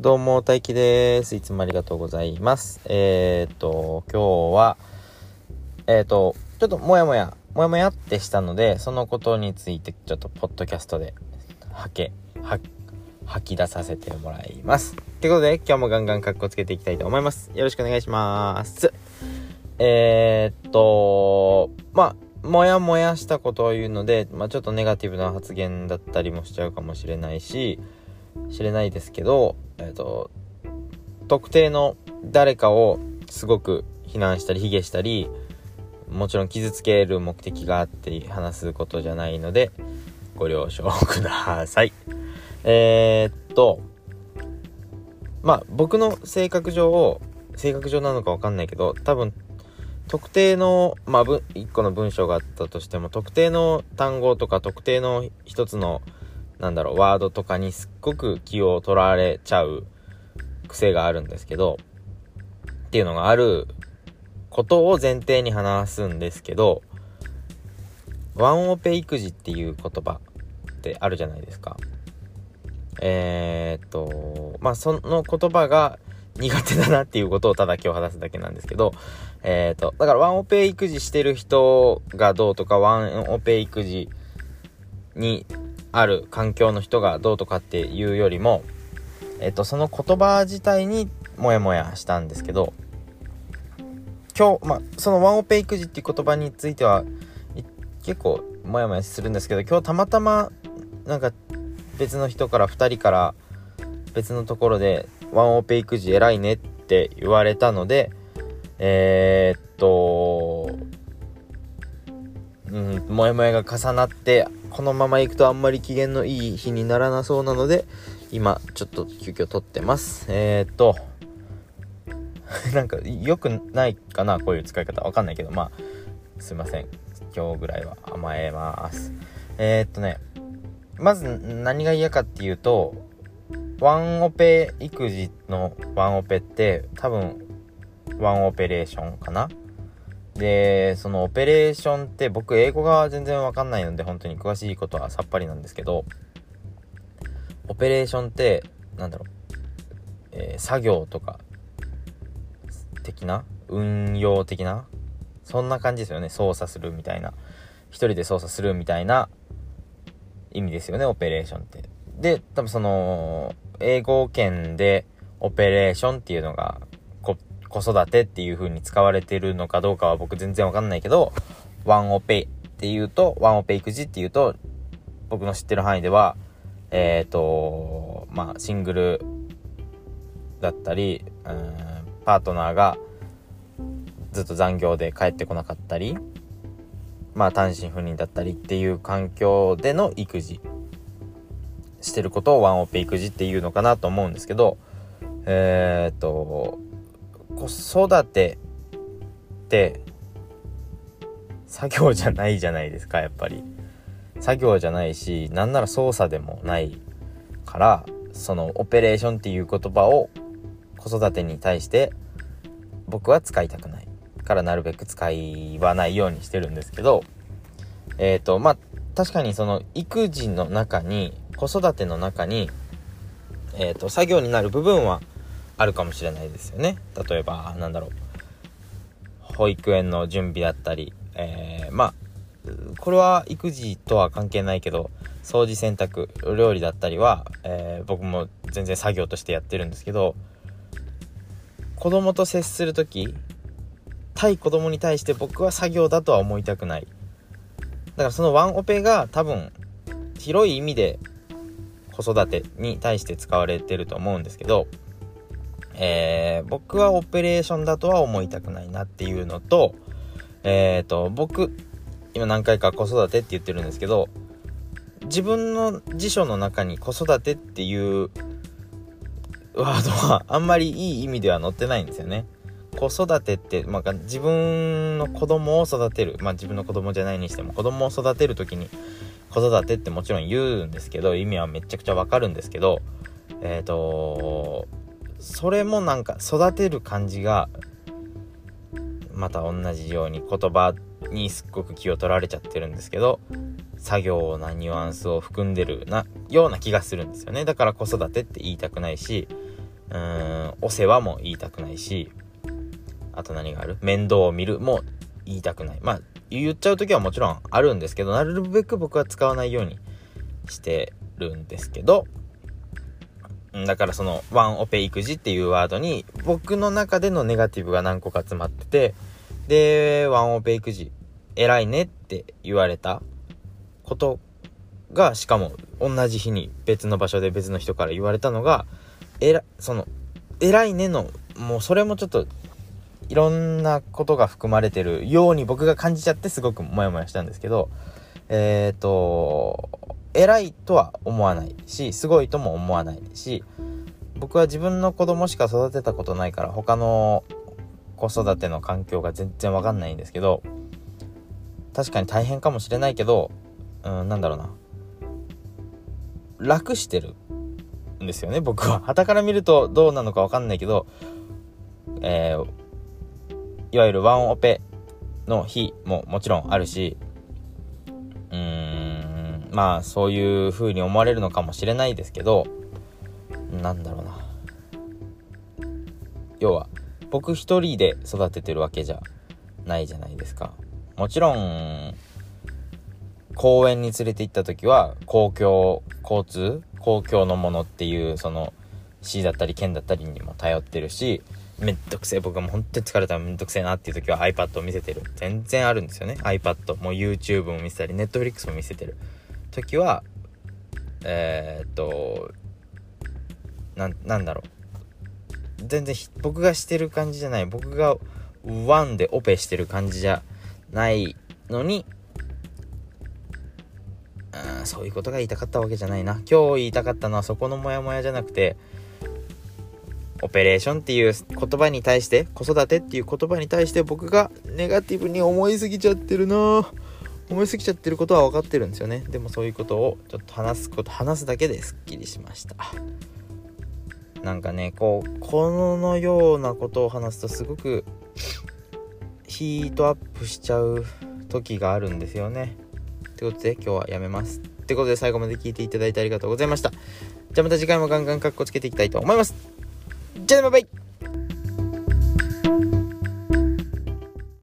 どうも、大輝です。いつもありがとうございます。えー、っと、今日は、えー、っと、ちょっともやもや、もやもやってしたので、そのことについて、ちょっとポッドキャストで、はけ、は、吐き出させてもらいます。ということで、今日もガンガンカッコつけていきたいと思います。よろしくお願いします。えー、っと、まあ、もやもやしたことを言うので、まあ、ちょっとネガティブな発言だったりもしちゃうかもしれないし、知れないですけど、え、ー、と、特定の誰かをすごく非難したり卑下したり、もちろん傷つける目的があって話すことじゃないので、ご了承ください。えー、っと、まあ僕の性格上を、性格上なのかわかんないけど、多分特定の、まあ、一個の文章があったとしても、特定の単語とか特定の一つのなんだろう、ワードとかにすっごく気を取られちゃう癖があるんですけど、っていうのがあることを前提に話すんですけど、ワンオペ育児っていう言葉ってあるじゃないですか。えー、っと、まあ、その言葉が苦手だなっていうことをただ今日話すだけなんですけど、えー、っと、だからワンオペ育児してる人がどうとか、ワンオペ育児にある環境の人がどうとかっていうよりも、えっと、その言葉自体にモヤモヤしたんですけど今日、まあ、そのワンオペ育児っていう言葉については結構モヤモヤするんですけど今日たまたまなんか別の人から2人から別のところでワンオペ育児偉いねって言われたのでえー、っとうん、モヤモヤが重なってこのまま行くとあんまり機嫌のいい日にならなそうなので今ちょっと急遽撮ってます。えー、っと なんか良くないかなこういう使い方。わかんないけどまあすいません。今日ぐらいは甘えます。えー、っとねまず何が嫌かっていうとワンオペ育児のワンオペって多分ワンオペレーションかな。で、そのオペレーションって僕英語が全然わかんないので本当に詳しいことはさっぱりなんですけど、オペレーションってなんだろう、えー、作業とか的な運用的なそんな感じですよね。操作するみたいな。一人で操作するみたいな意味ですよね、オペレーションって。で、多分その、英語圏でオペレーションっていうのが子育てっていう風に使われてるのかどうかは僕全然わかんないけど、ワンオペっていうと、ワンオペ育児っていうと、僕の知ってる範囲では、えっ、ー、と、まあ、シングルだったり、うん、パートナーがずっと残業で帰ってこなかったり、まあ、単身赴任だったりっていう環境での育児してることをワンオペ育児っていうのかなと思うんですけど、えっ、ー、と、子育てって作業じゃないじゃないですかやっぱり。作業じゃないしなんなら操作でもないからそのオペレーションっていう言葉を子育てに対して僕は使いたくないからなるべく使わないようにしてるんですけどえっ、ー、とまあ確かにその育児の中に子育ての中にえっ、ー、と作業になる部分はあるかもしれないですよね。例えばなんだろう。保育園の準備だったり、えー、まあこれは育児とは関係ないけど掃除洗濯料理だったりは、えー、僕も全然作業としてやってるんですけど子供と接する時対子供に対して僕は作業だとは思いたくない。だからそのワンオペが多分広い意味で子育てに対して使われてると思うんですけどえー、僕はオペレーションだとは思いたくないなっていうのと、えっ、ー、と、僕、今何回か子育てって言ってるんですけど、自分の辞書の中に子育てっていうワードはあんまりいい意味では載ってないんですよね。子育てって、まあ、自分の子供を育てる。まあ、自分の子供じゃないにしても、子供を育てる時に子育てってもちろん言うんですけど、意味はめちゃくちゃわかるんですけど、えっ、ー、とそれもなんか育てる感じがまた同じように言葉にすっごく気を取られちゃってるんですけど作業なニュアンスを含んでるなような気がするんですよね。だから子育てって言いたくないしうーんお世話も言いたくないしあと何がある？面倒を見るも言いたくない。まあ言っちゃう時はもちろんあるんですけどなるべく僕は使わないようにしてるんですけどだからそのワンオペ育児っていうワードに僕の中でのネガティブが何個か詰まっててでワンオペ育児偉いねって言われたことがしかも同じ日に別の場所で別の人から言われたのがえらその偉いねのもうそれもちょっといろんなことが含まれてるように僕が感じちゃってすごくモヤモヤしたんですけどえっ、ー、と偉いとは思わないしすごいとも思わないし僕は自分の子供しか育てたことないから他の子育ての環境が全然わかんないんですけど確かに大変かもしれないけどうんなんだろうな。楽してるんですよね僕は。傍から見るとどうなのかわかんないけどえー、いわゆるワンオペの日ももちろんあるしまあそういう風に思われるのかもしれないですけどなんだろうな。要は僕一人で育ててるわけじゃないじゃないですか。もちろん公園に連れて行った時は公共交通公共のものっていうその市だったり県だったりにも頼ってるしめんどくせえ僕はもう本当に疲れたらめんどくせえなっていう時は iPad を見せてる。全然あるんですよね iPad も YouTube も見せたり Netflix も見せてる。時はえー、っとなんだろう。全然僕がしてる感じじゃない。僕がワンでオペしてる感じじゃないのにうんそういうことが言いたかったわけじゃないな。今日言いたかったのはそこのモヤモヤじゃなくてオペレーションっていう言葉に対して子育てっていう言葉に対して僕がネガティブに思いすぎちゃってるな。思いすぎちゃってることは分かってるんですよね。でもそういうことをちょっと話すこと話すだけですっきりしました。なんかねこうこのようなことを話すとすごくヒートアップしちゃう時があるんですよね。ってことで今日はやめます。ってことで最後まで聞いていただいてありがとうございました。じゃあまた次回もガンガンカッコつけていきたいと思います。じゃあねバイバイ。